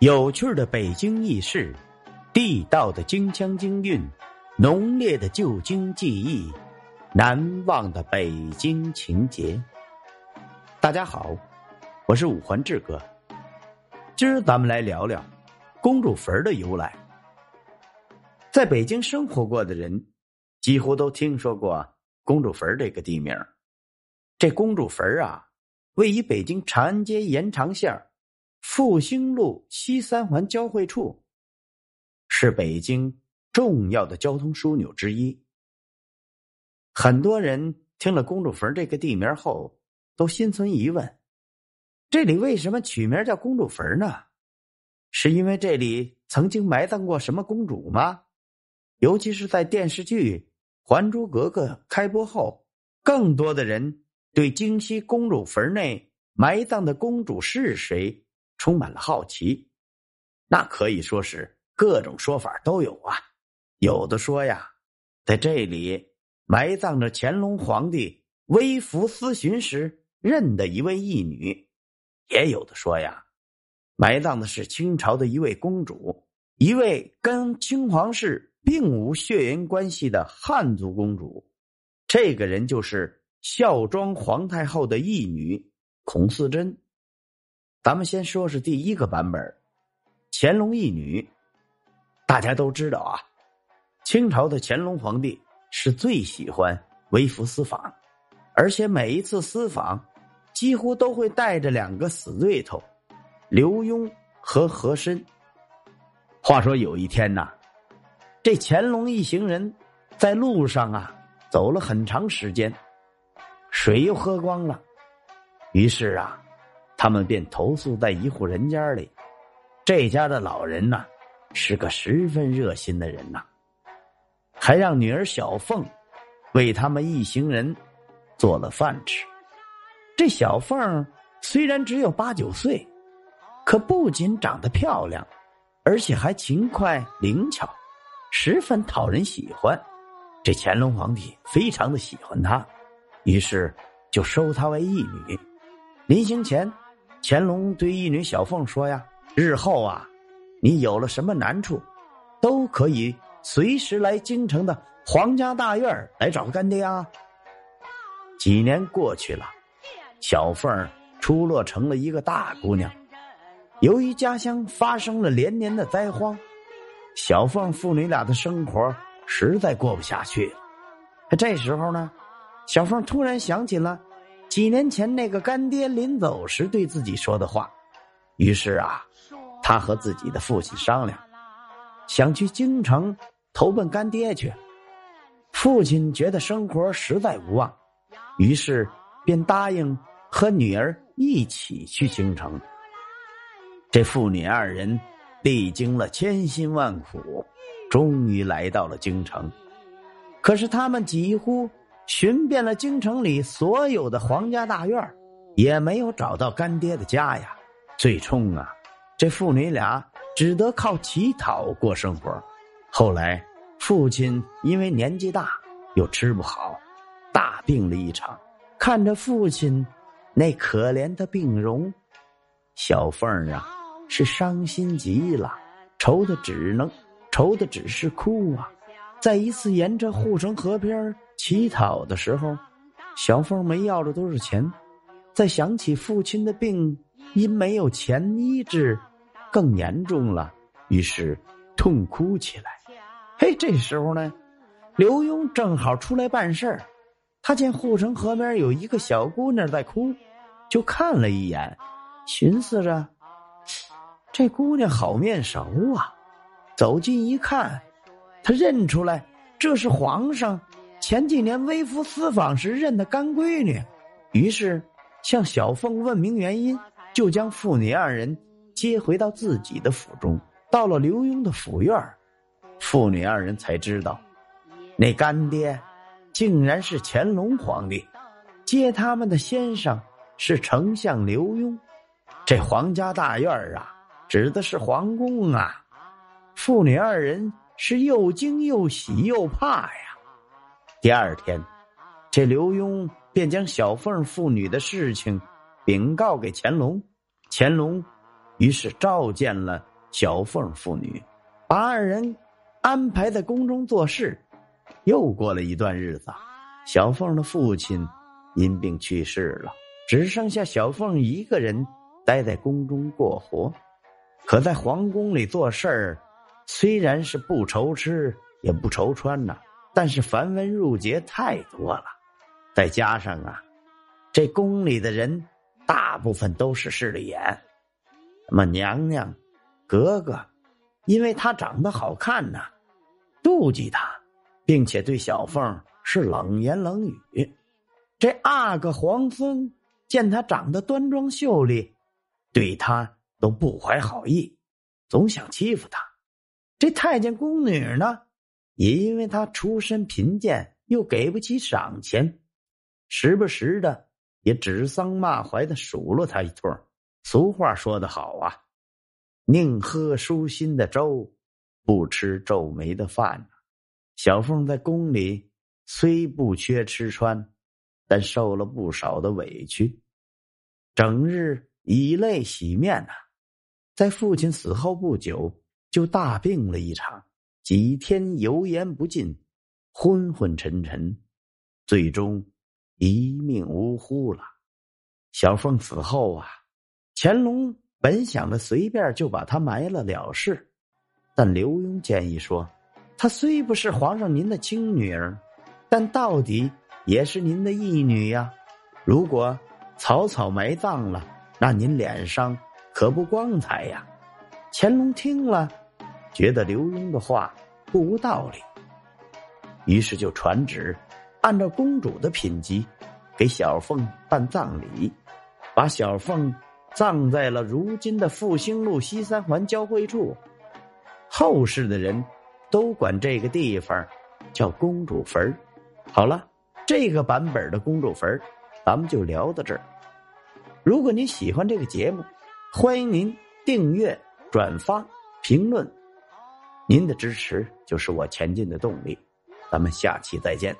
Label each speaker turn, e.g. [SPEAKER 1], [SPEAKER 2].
[SPEAKER 1] 有趣的北京轶事，地道的京腔京韵，浓烈的旧京记忆，难忘的北京情节。大家好，我是五环志哥。今儿咱们来聊聊公主坟的由来。在北京生活过的人，几乎都听说过公主坟这个地名。这公主坟啊，位于北京长安街延长线复兴路西三环交汇处，是北京重要的交通枢纽之一。很多人听了公主坟这个地名后，都心存疑问：这里为什么取名叫公主坟呢？是因为这里曾经埋葬过什么公主吗？尤其是在电视剧《还珠格格》开播后，更多的人对京西公主坟内埋葬的公主是谁？充满了好奇，那可以说是各种说法都有啊。有的说呀，在这里埋葬着乾隆皇帝微服私巡时认的一位义女；也有的说呀，埋葬的是清朝的一位公主，一位跟清皇室并无血缘关系的汉族公主。这个人就是孝庄皇太后的义女孔思贞。咱们先说是第一个版本，乾隆一女。大家都知道啊，清朝的乾隆皇帝是最喜欢微服私访，而且每一次私访，几乎都会带着两个死对头，刘墉和和珅。话说有一天呐，这乾隆一行人在路上啊走了很长时间，水又喝光了，于是啊。他们便投宿在一户人家里，这家的老人呐，是个十分热心的人呐，还让女儿小凤为他们一行人做了饭吃。这小凤虽然只有八九岁，可不仅长得漂亮，而且还勤快灵巧，十分讨人喜欢。这乾隆皇帝非常的喜欢她，于是就收她为义女。临行前。乾隆对义女小凤说：“呀，日后啊，你有了什么难处，都可以随时来京城的皇家大院来找干爹啊。”几年过去了，小凤出落成了一个大姑娘。由于家乡发生了连年的灾荒，小凤父女俩的生活实在过不下去了。这时候呢，小凤突然想起了。几年前，那个干爹临走时对自己说的话，于是啊，他和自己的父亲商量，想去京城投奔干爹去。父亲觉得生活实在无望，于是便答应和女儿一起去京城。这父女二人历经了千辛万苦，终于来到了京城，可是他们几乎。寻遍了京城里所有的皇家大院也没有找到干爹的家呀。最终啊，这父女俩只得靠乞讨过生活。后来，父亲因为年纪大，又吃不好，大病了一场。看着父亲那可怜的病容，小凤儿啊，是伤心极了，愁的只能愁的只是哭啊。在一次沿着护城河边乞讨的时候，小凤没要着多少钱，再想起父亲的病因没有钱医治，更严重了，于是痛哭起来。嘿，这时候呢，刘墉正好出来办事儿，他见护城河边有一个小姑娘在哭，就看了一眼，寻思着这姑娘好面熟啊，走近一看。他认出来，这是皇上前几年微服私访时认的干闺女，于是向小凤问明原因，就将父女二人接回到自己的府中。到了刘墉的府院，父女二人才知道，那干爹竟然是乾隆皇帝，接他们的先生是丞相刘墉。这皇家大院啊，指的是皇宫啊。父女二人。是又惊又喜又怕呀！第二天，这刘墉便将小凤父女的事情禀告给乾隆。乾隆于是召见了小凤父女，把二人安排在宫中做事。又过了一段日子，小凤的父亲因病去世了，只剩下小凤一个人待在宫中过活。可在皇宫里做事儿，虽然是不愁吃也不愁穿呐，但是繁文缛节太多了，再加上啊，这宫里的人大部分都是势利眼，那么娘娘、格格，因为她长得好看呐，妒忌她。并且对小凤是冷言冷语，这阿哥皇孙见她长得端庄秀丽，对她都不怀好意，总想欺负她。这太监宫女呢，也因为他出身贫贱，又给不起赏钱，时不时的也指桑骂槐的数落他一通。俗话说得好啊，宁喝舒心的粥，不吃皱眉的饭。小凤在宫里虽不缺吃穿，但受了不少的委屈，整日以泪洗面呐。在父亲死后不久，就大病了一场，几天油盐不进，昏昏沉沉，最终一命呜呼了。小凤死后啊，乾隆本想着随便就把他埋了了事，但刘墉建议说。她虽不是皇上您的亲女儿，但到底也是您的义女呀。如果草草埋葬了，那您脸上可不光彩呀。乾隆听了，觉得刘墉的话不无道理，于是就传旨，按照公主的品级，给小凤办葬礼，把小凤葬在了如今的复兴路西三环交汇处。后世的人。都管这个地方叫公主坟好了，这个版本的公主坟咱们就聊到这儿。如果您喜欢这个节目，欢迎您订阅、转发、评论，您的支持就是我前进的动力。咱们下期再见。